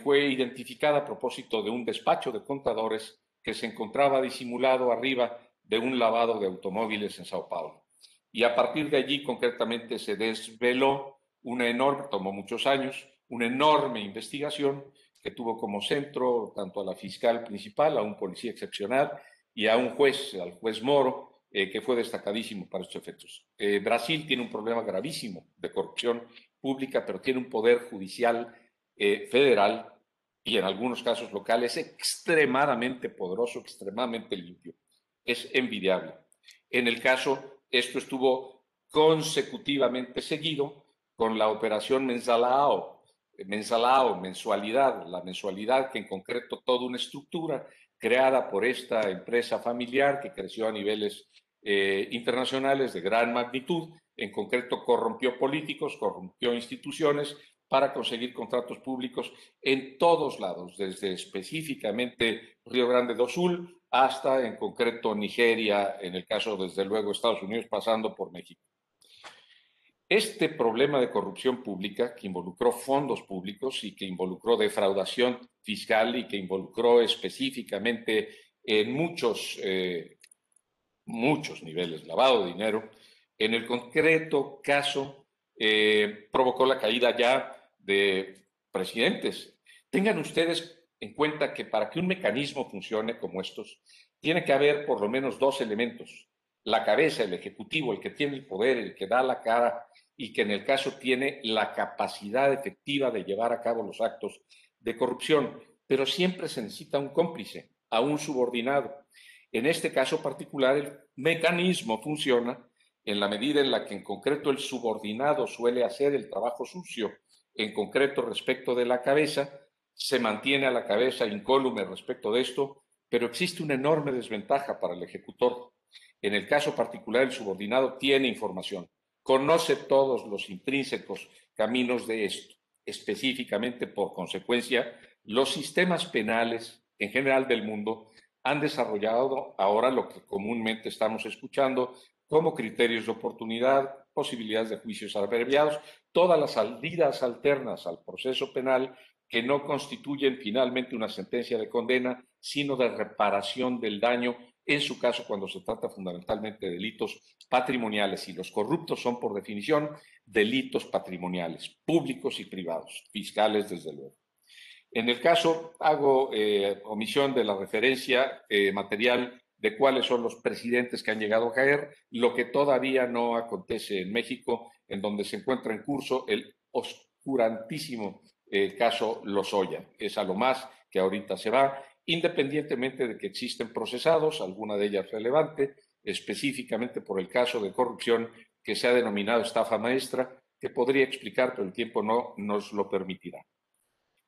fue identificada a propósito de un despacho de contadores que se encontraba disimulado arriba de un lavado de automóviles en Sao Paulo. Y a partir de allí, concretamente, se desveló una enorme, tomó muchos años, una enorme investigación que tuvo como centro tanto a la fiscal principal, a un policía excepcional y a un juez, al juez Moro, eh, que fue destacadísimo para estos efectos. Eh, Brasil tiene un problema gravísimo de corrupción pública, pero tiene un poder judicial eh, federal y en algunos casos locales extremadamente poderoso, extremadamente limpio es envidiable. En el caso, esto estuvo consecutivamente seguido con la operación Mensalao, Mensalao, mensualidad, la mensualidad que en concreto toda una estructura creada por esta empresa familiar que creció a niveles eh, internacionales de gran magnitud, en concreto corrompió políticos, corrompió instituciones para conseguir contratos públicos en todos lados, desde específicamente Río Grande do Sul hasta en concreto Nigeria, en el caso desde luego Estados Unidos, pasando por México. Este problema de corrupción pública que involucró fondos públicos y que involucró defraudación fiscal y que involucró específicamente en muchos, eh, muchos niveles lavado de dinero, en el concreto caso eh, provocó la caída ya de presidentes. Tengan ustedes en cuenta que para que un mecanismo funcione como estos, tiene que haber por lo menos dos elementos. La cabeza, el ejecutivo, el que tiene el poder, el que da la cara y que en el caso tiene la capacidad efectiva de llevar a cabo los actos de corrupción. Pero siempre se necesita un cómplice, a un subordinado. En este caso particular, el mecanismo funciona en la medida en la que en concreto el subordinado suele hacer el trabajo sucio, en concreto respecto de la cabeza, se mantiene a la cabeza incólume respecto de esto, pero existe una enorme desventaja para el ejecutor. En el caso particular, el subordinado tiene información, conoce todos los intrínsecos caminos de esto. específicamente por consecuencia, los sistemas penales en general del mundo han desarrollado ahora lo que comúnmente estamos escuchando como criterios de oportunidad, posibilidades de juicios abreviados, todas las salidas alternas al proceso penal que no constituyen finalmente una sentencia de condena, sino de reparación del daño, en su caso cuando se trata fundamentalmente de delitos patrimoniales, y los corruptos son por definición delitos patrimoniales, públicos y privados, fiscales desde luego. En el caso, hago eh, omisión de la referencia eh, material de cuáles son los presidentes que han llegado a caer, lo que todavía no acontece en México, en donde se encuentra en curso el oscurantísimo eh, caso Lozoya. Es a lo más que ahorita se va, independientemente de que existen procesados, alguna de ellas relevante, específicamente por el caso de corrupción que se ha denominado estafa maestra, que podría explicar, pero el tiempo no nos lo permitirá.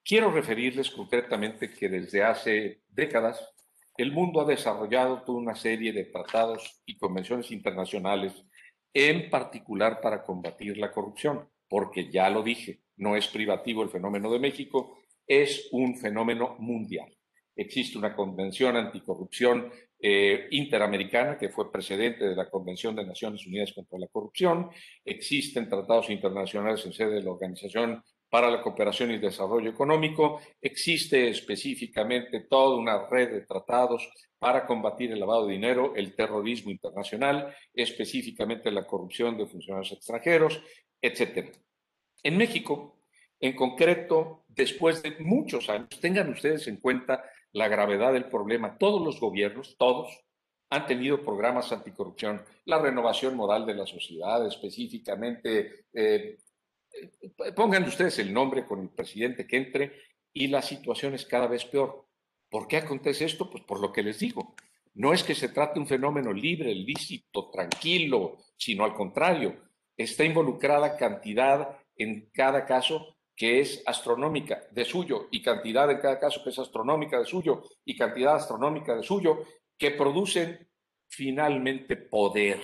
Quiero referirles concretamente que desde hace décadas el mundo ha desarrollado toda una serie de tratados y convenciones internacionales, en particular para combatir la corrupción, porque ya lo dije, no es privativo el fenómeno de México, es un fenómeno mundial. Existe una convención anticorrupción eh, interamericana que fue precedente de la Convención de Naciones Unidas contra la Corrupción. Existen tratados internacionales en sede de la Organización para la cooperación y desarrollo económico. Existe específicamente toda una red de tratados para combatir el lavado de dinero, el terrorismo internacional, específicamente la corrupción de funcionarios extranjeros, etc. En México, en concreto, después de muchos años, tengan ustedes en cuenta la gravedad del problema. Todos los gobiernos, todos, han tenido programas anticorrupción, la renovación moral de la sociedad, específicamente eh, pongan ustedes el nombre con el presidente que entre y la situación es cada vez peor. ¿Por qué acontece esto? Pues por lo que les digo. No es que se trate un fenómeno libre, lícito, tranquilo, sino al contrario, está involucrada cantidad en cada caso que es astronómica de suyo y cantidad en cada caso que es astronómica de suyo y cantidad astronómica de suyo que producen finalmente poder,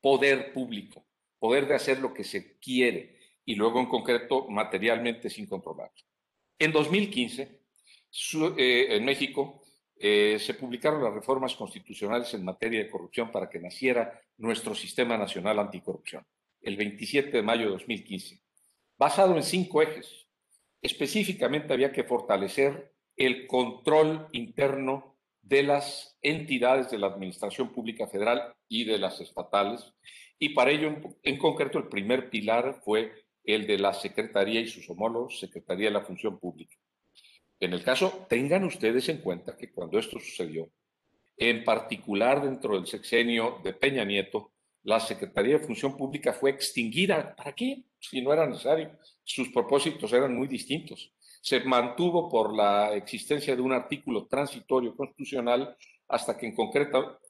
poder público, poder de hacer lo que se quiere y luego en concreto materialmente sin controlar. En 2015, eh, en México, eh, se publicaron las reformas constitucionales en materia de corrupción para que naciera nuestro Sistema Nacional Anticorrupción, el 27 de mayo de 2015, basado en cinco ejes. Específicamente había que fortalecer el control interno de las entidades de la Administración Pública Federal y de las estatales, y para ello, en concreto, el primer pilar fue el de la Secretaría y sus homólogos, Secretaría de la Función Pública. En el caso, tengan ustedes en cuenta que cuando esto sucedió, en particular dentro del sexenio de Peña Nieto, la Secretaría de Función Pública fue extinguida. ¿Para qué? Si no era necesario. Sus propósitos eran muy distintos. Se mantuvo por la existencia de un artículo transitorio constitucional hasta que en concreto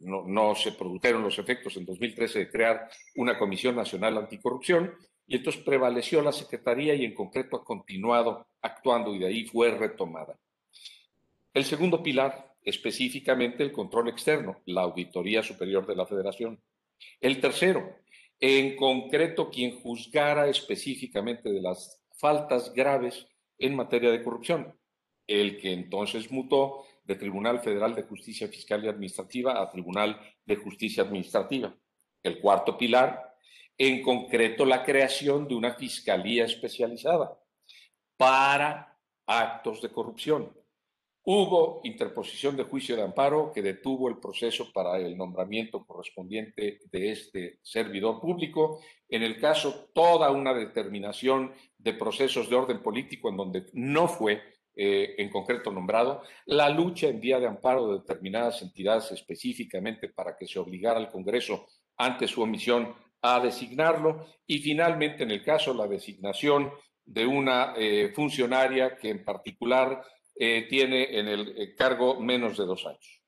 no, se produjeron los efectos en 2013 de crear una Comisión Nacional Anticorrupción y entonces prevaleció la Secretaría y en concreto ha continuado actuando y de ahí fue retomada. El segundo pilar, específicamente el control externo, la Auditoría Superior de la Federación. El tercero, en concreto quien juzgara específicamente de las faltas graves en materia de corrupción, el que entonces mutó de Tribunal Federal de Justicia Fiscal y Administrativa a Tribunal de Justicia Administrativa. El cuarto pilar, en concreto la creación de una fiscalía especializada para actos de corrupción. Hubo interposición de juicio de amparo que detuvo el proceso para el nombramiento correspondiente de este servidor público. En el caso, toda una determinación de procesos de orden político en donde no fue eh, en concreto nombrado, la lucha en vía de amparo de determinadas entidades específicamente para que se obligara al Congreso ante su omisión a designarlo y finalmente en el caso la designación de una eh, funcionaria que en particular eh, tiene en el eh, cargo menos de dos años.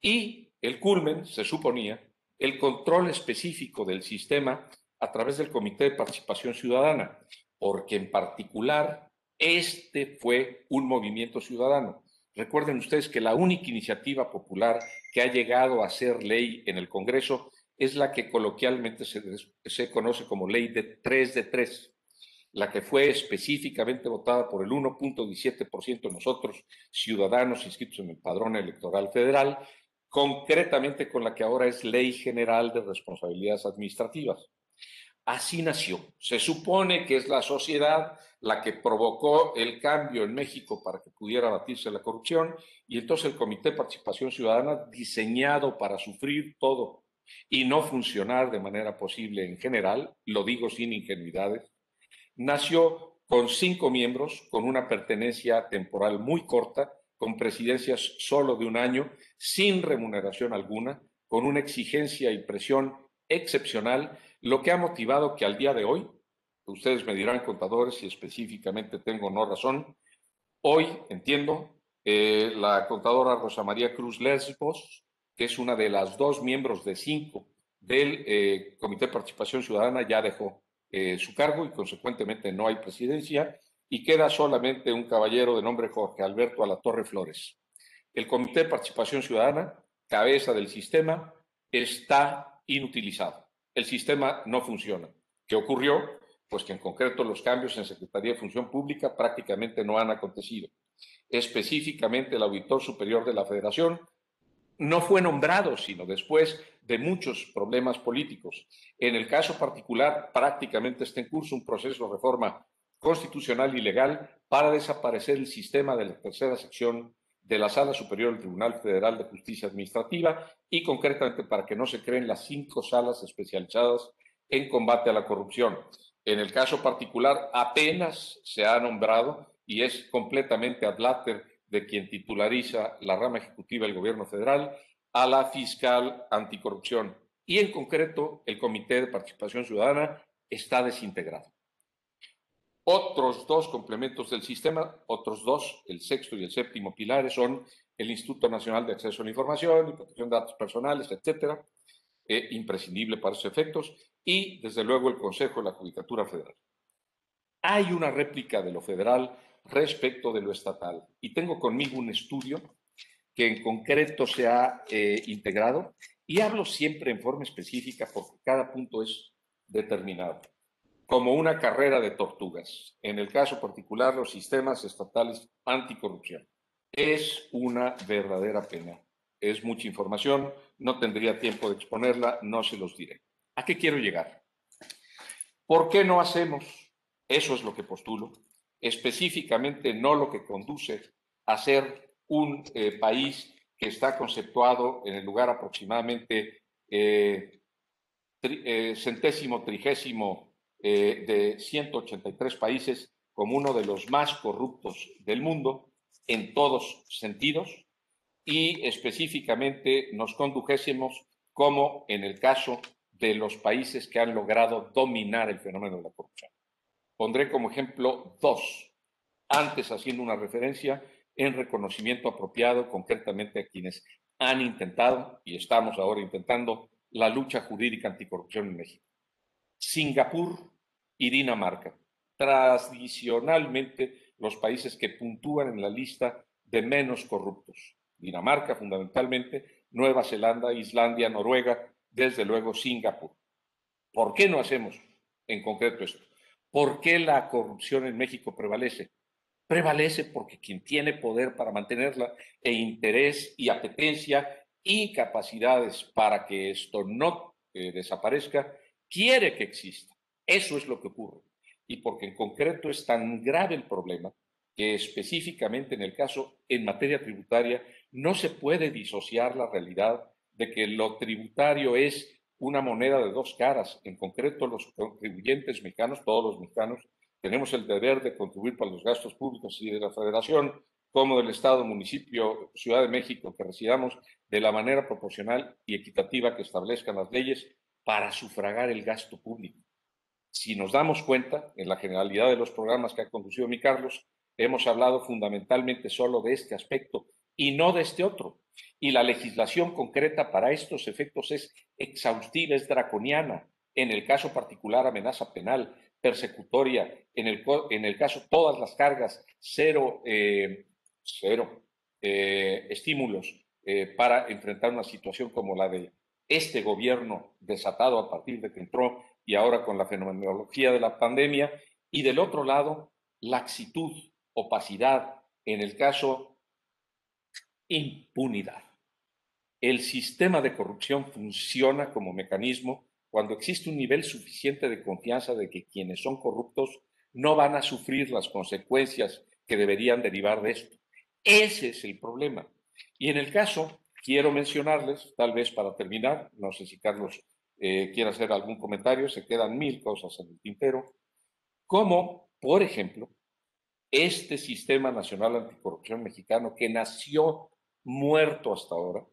Y el culmen, se suponía, el control específico del sistema a través del Comité de Participación Ciudadana, porque en particular este fue un movimiento ciudadano. Recuerden ustedes que la única iniciativa popular que ha llegado a ser ley en el Congreso es la que coloquialmente se, se conoce como ley de 3 de 3. La que fue específicamente votada por el 1.17% de nosotros, ciudadanos inscritos en el padrón electoral federal, concretamente con la que ahora es Ley General de Responsabilidades Administrativas. Así nació. Se supone que es la sociedad la que provocó el cambio en México para que pudiera batirse la corrupción y entonces el Comité de Participación Ciudadana, diseñado para sufrir todo y no funcionar de manera posible en general, lo digo sin ingenuidades, nació con cinco miembros, con una pertenencia temporal muy corta, con presidencias solo de un año, sin remuneración alguna, con una exigencia y presión excepcional, lo que ha motivado que al día de hoy, ustedes me dirán contadores si específicamente tengo o no razón, hoy entiendo, eh, la contadora Rosa María Cruz Lesbos, que es una de las dos miembros de cinco del eh, Comité de Participación Ciudadana, ya dejó eh, su cargo y consecuentemente no hay presidencia y queda solamente un caballero de nombre Jorge Alberto Alatorre Flores. El Comité de Participación Ciudadana, cabeza del sistema, está inutilizado. El sistema no funciona. ¿Qué ocurrió? Pues que en concreto los cambios en Secretaría de Función Pública prácticamente no han acontecido. Específicamente el auditor superior de la Federación no fue nombrado, sino después de muchos problemas políticos. En el caso particular, prácticamente está en curso un proceso de reforma constitucional y legal para desaparecer el sistema de la tercera sección de la Sala Superior del Tribunal Federal de Justicia Administrativa y concretamente para que no se creen las cinco salas especializadas en combate a la corrupción. En el caso particular, apenas se ha nombrado y es completamente adláter de quien titulariza la rama ejecutiva del gobierno federal a la fiscal anticorrupción. Y en concreto, el Comité de Participación Ciudadana está desintegrado. Otros dos complementos del sistema, otros dos, el sexto y el séptimo pilares, son el Instituto Nacional de Acceso a la Información y Protección de Datos Personales, etcétera, eh, imprescindible para esos efectos, y desde luego el Consejo de la Judicatura Federal. Hay una réplica de lo federal respecto de lo estatal y tengo conmigo un estudio que en concreto se ha eh, integrado y hablo siempre en forma específica porque cada punto es determinado como una carrera de tortugas. En el caso particular, los sistemas estatales anticorrupción. Es una verdadera pena. Es mucha información, no tendría tiempo de exponerla, no se los diré. ¿A qué quiero llegar? ¿Por qué no hacemos? Eso es lo que postulo. Específicamente no lo que conduce a ser un eh, país que está conceptuado en el lugar aproximadamente eh, eh, centésimo, trigésimo de 183 países como uno de los más corruptos del mundo en todos sentidos y específicamente nos condujésemos como en el caso de los países que han logrado dominar el fenómeno de la corrupción. Pondré como ejemplo dos, antes haciendo una referencia en reconocimiento apropiado concretamente a quienes han intentado y estamos ahora intentando la lucha jurídica anticorrupción en México. Singapur y Dinamarca, tradicionalmente los países que puntúan en la lista de menos corruptos. Dinamarca fundamentalmente, Nueva Zelanda, Islandia, Noruega, desde luego Singapur. ¿Por qué no hacemos en concreto esto? ¿Por qué la corrupción en México prevalece? Prevalece porque quien tiene poder para mantenerla e interés y apetencia y capacidades para que esto no eh, desaparezca, quiere que exista. Eso es lo que ocurre. Y porque en concreto es tan grave el problema que específicamente en el caso en materia tributaria no se puede disociar la realidad de que lo tributario es una moneda de dos caras. En concreto, los contribuyentes mexicanos, todos los mexicanos, tenemos el deber de contribuir para los gastos públicos y de la federación, como del Estado, municipio, Ciudad de México, que residamos de la manera proporcional y equitativa que establezcan las leyes para sufragar el gasto público. Si nos damos cuenta, en la generalidad de los programas que ha conducido mi Carlos, hemos hablado fundamentalmente solo de este aspecto y no de este otro. Y la legislación concreta para estos efectos es exhaustiva, es draconiana. En el caso particular, amenaza penal, persecutoria. En el, en el caso, todas las cargas, cero, eh, cero eh, estímulos eh, para enfrentar una situación como la de este gobierno desatado a partir de que entró y ahora con la fenomenología de la pandemia Y del otro lado, laxitud, opacidad, en el caso impunidad. El sistema de corrupción funciona como mecanismo cuando existe un nivel suficiente de confianza de que quienes son corruptos no van a sufrir las consecuencias que deberían derivar de esto. Ese es el problema. Y en el caso, quiero mencionarles, tal vez para terminar, no sé si Carlos eh, quiere hacer algún comentario, se quedan mil cosas en el tintero, como, por ejemplo, este sistema nacional anticorrupción mexicano que nació muerto hasta ahora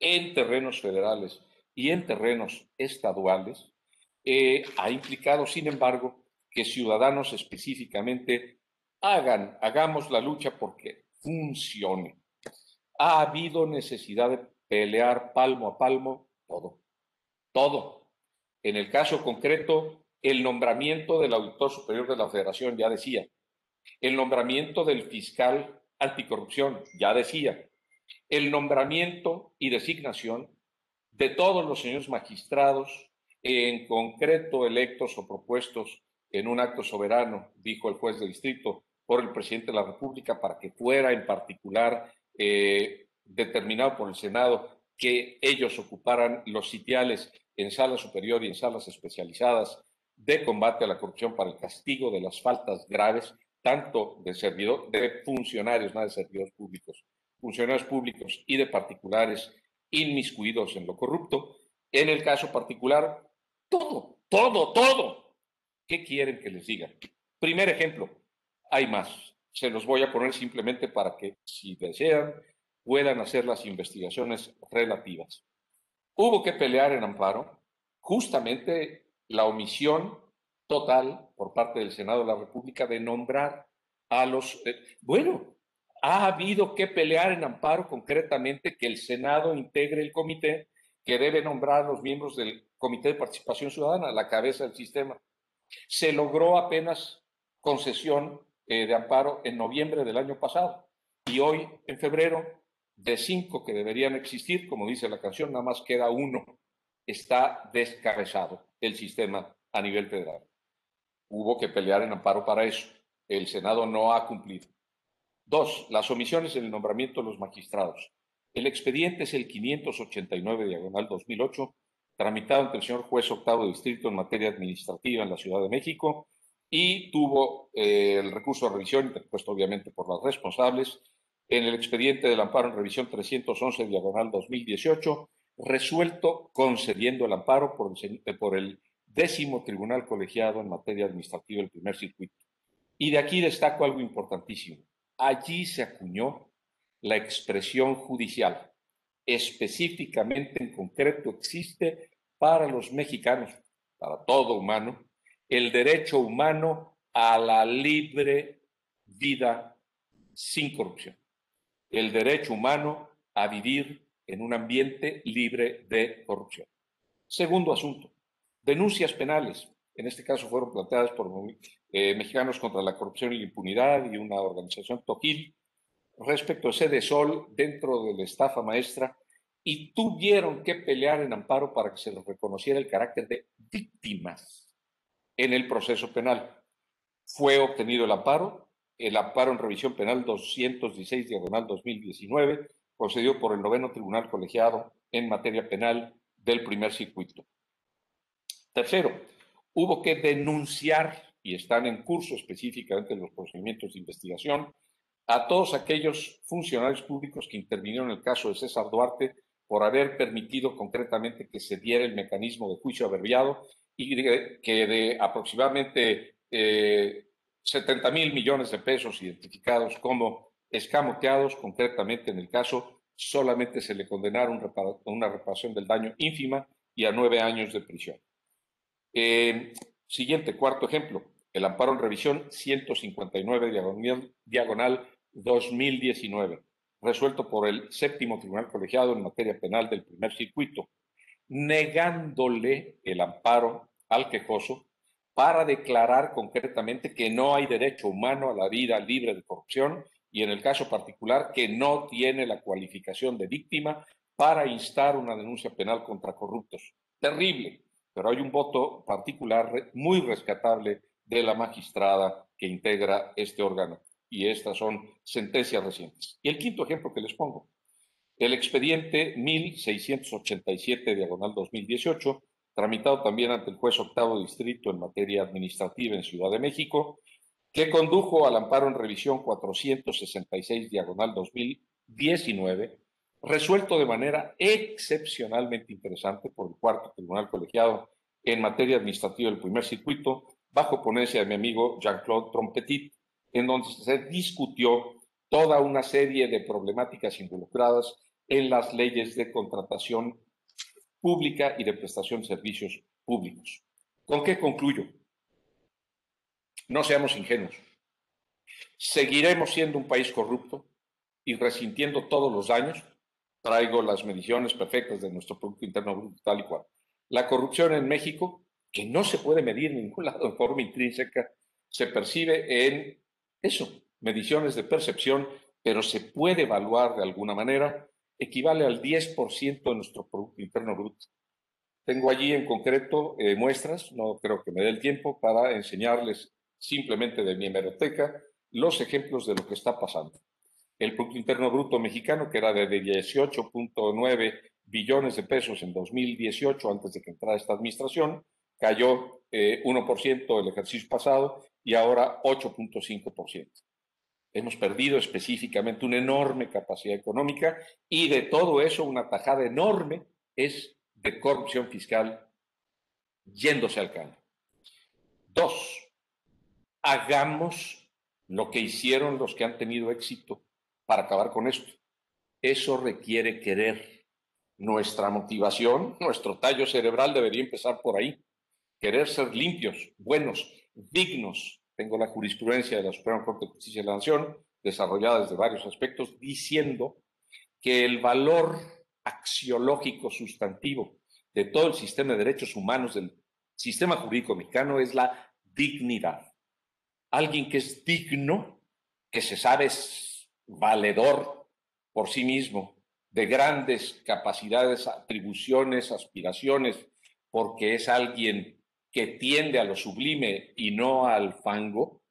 en terrenos federales y en terrenos estaduales, eh, ha implicado, sin embargo, que ciudadanos específicamente hagan, hagamos la lucha porque funcione. Ha habido necesidad de pelear palmo a palmo todo, todo. En el caso concreto, el nombramiento del auditor superior de la federación, ya decía. El nombramiento del fiscal anticorrupción, ya decía. El nombramiento y designación de todos los señores magistrados, en concreto electos o propuestos en un acto soberano, dijo el juez de distrito, por el presidente de la República para que fuera en particular eh, determinado por el Senado que ellos ocuparan los sitiales en sala superior y en salas especializadas de combate a la corrupción para el castigo de las faltas graves, tanto de servidor, de funcionarios, no de servidores públicos, funcionarios públicos y de particulares inmiscuidos en lo corrupto. En el caso particular, todo, todo, todo. ¿Qué quieren que les diga? Primer ejemplo, hay más. Se los voy a poner simplemente para que, si desean, puedan hacer las investigaciones relativas. Hubo que pelear en amparo justamente la omisión total por parte del Senado de la República de nombrar a los... Eh, bueno, ha habido que pelear en amparo concretamente que el Senado integre el comité que debe nombrar a los miembros del Comité de Participación Ciudadana, la cabeza del sistema. Se logró apenas concesión eh, de amparo en noviembre del año pasado y hoy, en febrero, de cinco que deberían existir, como dice la canción, nada más queda uno. Está descabezado el sistema a nivel federal. Hubo que pelear en amparo para eso. El Senado no ha cumplido. Dos, las omisiones en el nombramiento de los magistrados. El expediente es el 589 diagonal 2008, tramitado ante el señor juez octavo de distrito en materia administrativa en la Ciudad de México y tuvo eh, el recurso de revisión, interpuesto obviamente por las responsables, en el expediente del amparo en revisión 311 diagonal 2018, resuelto concediendo el amparo por el, por el décimo tribunal colegiado en materia administrativa del primer circuito. Y de aquí destaco algo importantísimo. Allí se acuñó la expresión judicial. Específicamente, en concreto, existe para los mexicanos, para todo humano, el derecho humano a la libre vida sin corrupción, el derecho humano a vivir en un ambiente libre de corrupción. Segundo asunto, denuncias penales. En este caso fueron planteadas por eh, Mexicanos contra la Corrupción y la Impunidad y una organización Toquil respecto a sede Sol dentro de la estafa maestra y tuvieron que pelear en amparo para que se les reconociera el carácter de víctimas en el proceso penal. Fue obtenido el amparo, el amparo en revisión penal 216 diagonal 2019, concedido por el noveno tribunal colegiado en materia penal del primer circuito. Tercero, hubo que denunciar, y están en curso específicamente los procedimientos de investigación, a todos aquellos funcionarios públicos que intervinieron en el caso de César Duarte por haber permitido concretamente que se diera el mecanismo de juicio abreviado y que de aproximadamente 70 eh, mil millones de pesos identificados como escamoteados, concretamente en el caso solamente se le condenaron una reparación del daño ínfima y a nueve años de prisión. Eh, siguiente, cuarto ejemplo, el amparo en revisión 159 diagonal, diagonal 2019, resuelto por el séptimo tribunal colegiado en materia penal del primer circuito, negándole el amparo al quejoso para declarar concretamente que no hay derecho humano a la vida libre de corrupción y en el caso particular que no tiene la cualificación de víctima para instar una denuncia penal contra corruptos. Terrible, pero hay un voto particular muy rescatable de la magistrada que integra este órgano. Y estas son sentencias recientes. Y el quinto ejemplo que les pongo, el expediente 1687 diagonal 2018, tramitado también ante el juez octavo distrito en materia administrativa en Ciudad de México, que condujo al amparo en revisión 466 diagonal 2019, resuelto de manera excepcionalmente interesante por el cuarto tribunal colegiado en materia administrativa del primer circuito, bajo ponencia de mi amigo Jean-Claude Trompetit, en donde se discutió toda una serie de problemáticas involucradas en las leyes de contratación pública y de prestación de servicios públicos. ¿Con qué concluyo? No seamos ingenuos. Seguiremos siendo un país corrupto y resintiendo todos los daños. Traigo las mediciones perfectas de nuestro Producto Interno Bruto tal y cual. La corrupción en México, que no se puede medir en ningún lado de forma intrínseca, se percibe en eso, mediciones de percepción, pero se puede evaluar de alguna manera, equivale al 10% de nuestro Producto Interno Bruto. Tengo allí en concreto eh, muestras, no creo que me dé el tiempo para enseñarles simplemente de mi hemeroteca los ejemplos de lo que está pasando. El Producto Interno Bruto mexicano, que era de 18.9 billones de pesos en 2018, antes de que entrara esta administración, cayó 1% eh, el ejercicio pasado y ahora 8.5%. Hemos perdido específicamente una enorme capacidad económica y de todo eso una tajada enorme es de corrupción fiscal yéndose al caño. Dos, hagamos lo que hicieron los que han tenido éxito para acabar con esto. Eso requiere querer. Nuestra motivación, nuestro tallo cerebral debería empezar por ahí. Querer ser limpios, buenos, dignos. Tengo la jurisprudencia de la Suprema Corte de Justicia de la Nación, desarrollada desde varios aspectos, diciendo que el valor axiológico sustantivo de todo el sistema de derechos humanos del sistema jurídico mexicano es la dignidad alguien que es digno, que se sabe valedor por sí mismo, de grandes capacidades, atribuciones, aspiraciones, porque es alguien que tiende a lo sublime y no al fango,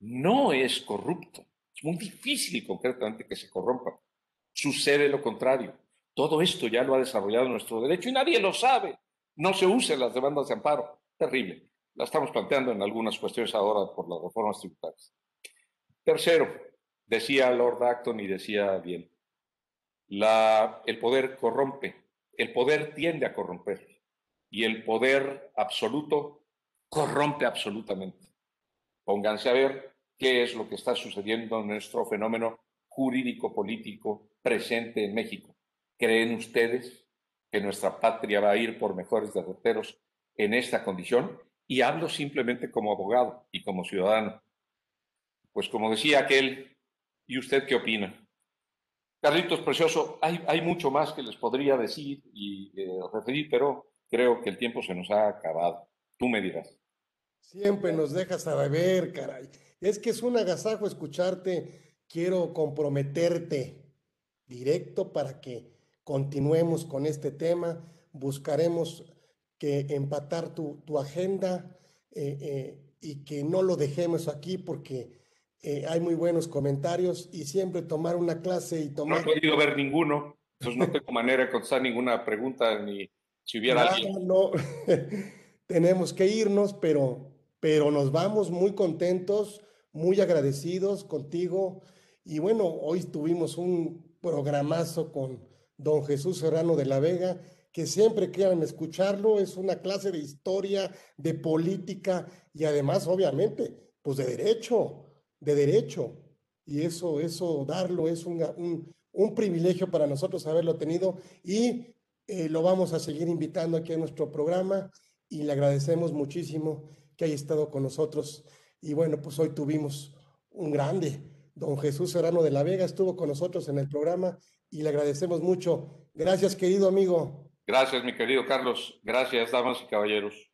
no es corrupto. Es muy difícil concretamente que se corrompa. Sucede lo contrario. Todo esto ya lo ha desarrollado nuestro derecho y nadie lo sabe. No se usan las demandas de amparo. Terrible la estamos planteando en algunas cuestiones ahora por las reformas tributarias. Tercero, decía Lord Acton y decía bien, el poder corrompe, el poder tiende a corromper y el poder absoluto corrompe absolutamente. Pónganse a ver qué es lo que está sucediendo en nuestro fenómeno jurídico-político presente en México. ¿Creen ustedes que nuestra patria va a ir por mejores derroteros en esta condición? y hablo simplemente como abogado y como ciudadano. Pues como decía aquel, ¿y usted qué opina? Carlitos Precioso, hay, hay mucho más que les podría decir y eh, referir, pero creo que el tiempo se nos ha acabado. Tú me dirás. Siempre nos dejas a beber, caray. Es que es un agasajo escucharte. Quiero comprometerte directo para que continuemos con este tema. Buscaremos que empatar tu, tu agenda eh, eh, y que no lo dejemos aquí porque eh, hay muy buenos comentarios y siempre tomar una clase y tomar... No he podido ver ninguno, entonces no tengo manera de contestar ninguna pregunta ni si hubiera alguien. No, tenemos que irnos, pero, pero nos vamos muy contentos, muy agradecidos contigo. Y bueno, hoy tuvimos un programazo con don Jesús Serrano de la Vega que siempre quieran escucharlo. Es una clase de historia, de política y además, obviamente, pues de derecho, de derecho. Y eso, eso, darlo es un, un, privilegio para nosotros haberlo tenido y eh, lo vamos a seguir invitando aquí a nuestro programa y le agradecemos muchísimo que haya estado con nosotros. Y bueno, pues hoy tuvimos un grande, don Jesús Serrano de la Vega, estuvo con nosotros en el programa y le agradecemos mucho. Gracias, querido amigo. Gracias, mi querido Carlos. Gracias, damas y caballeros.